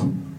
Cristo.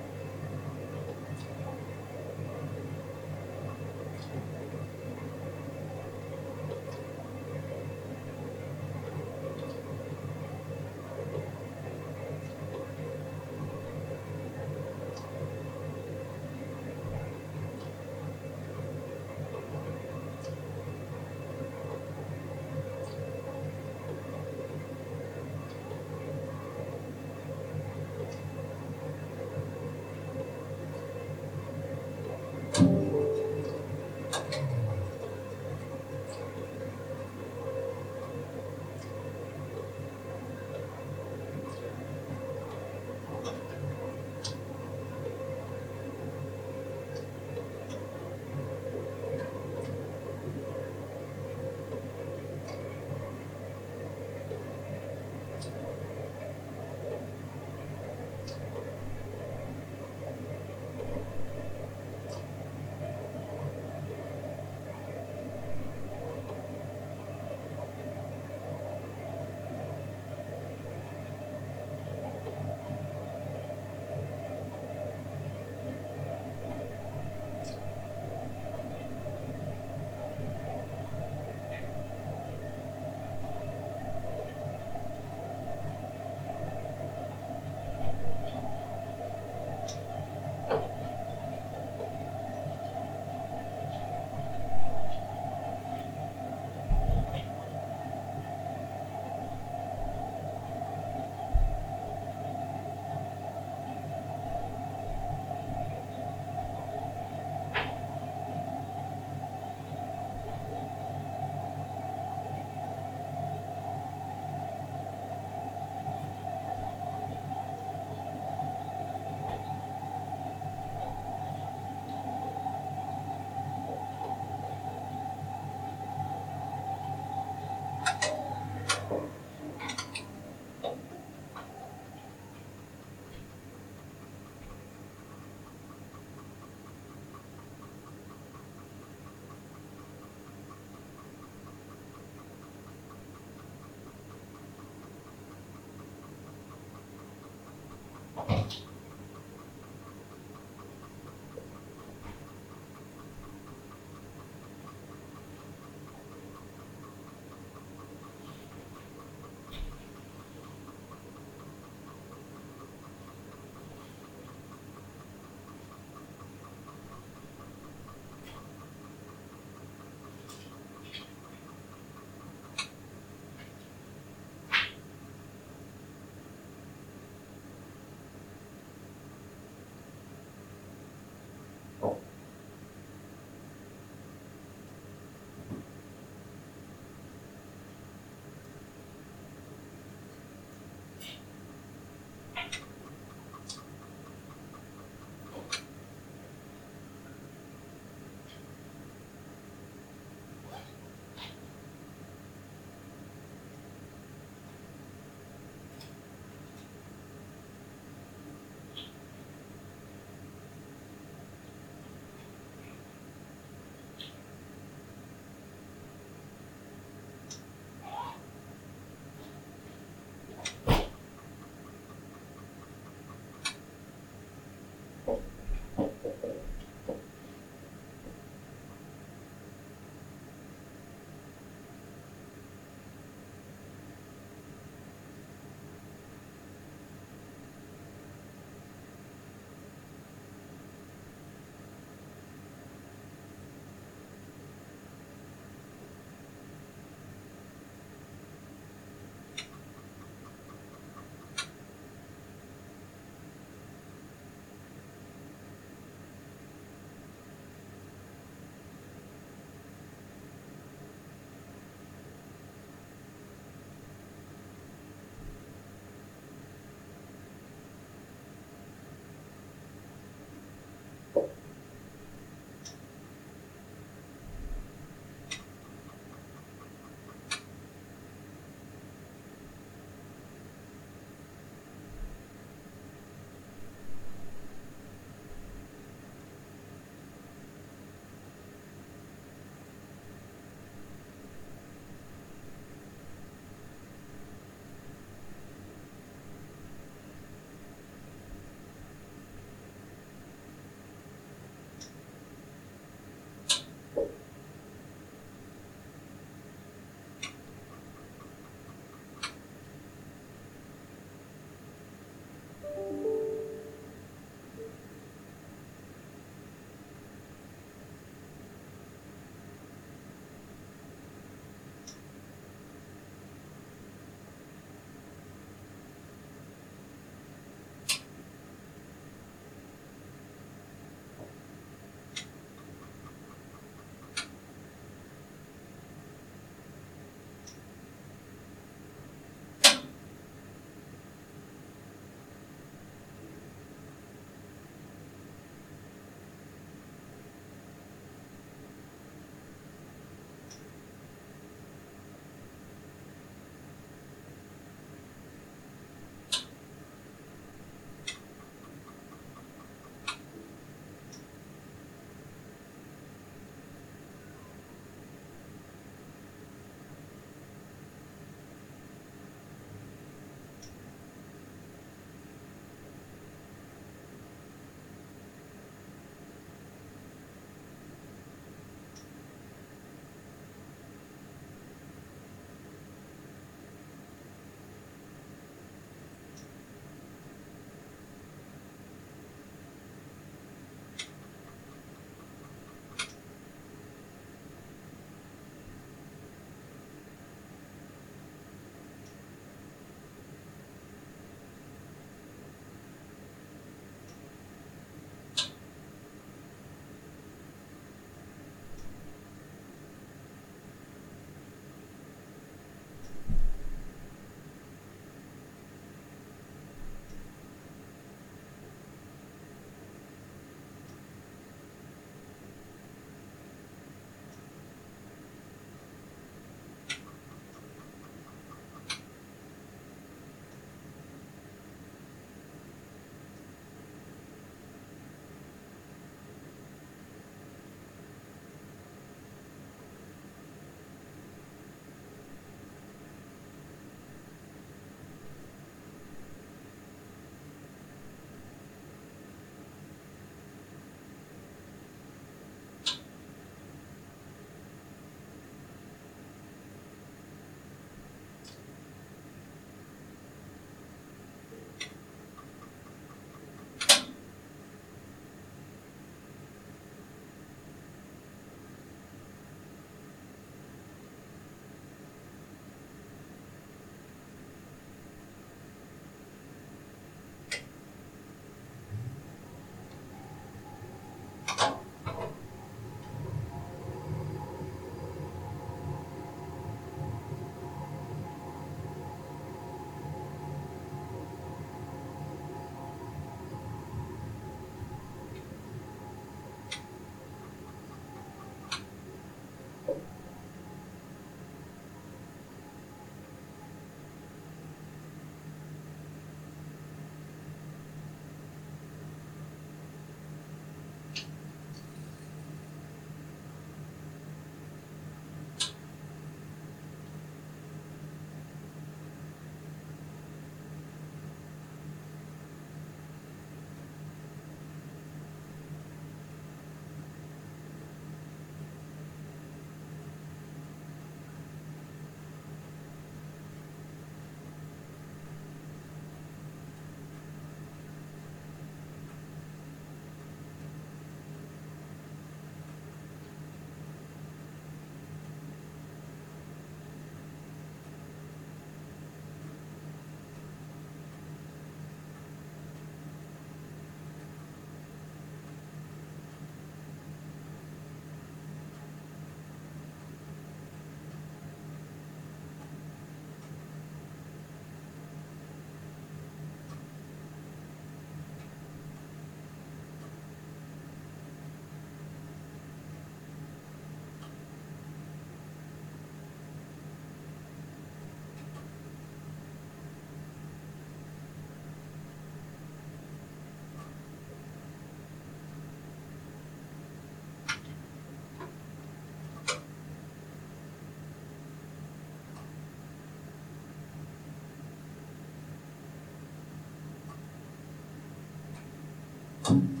Santo.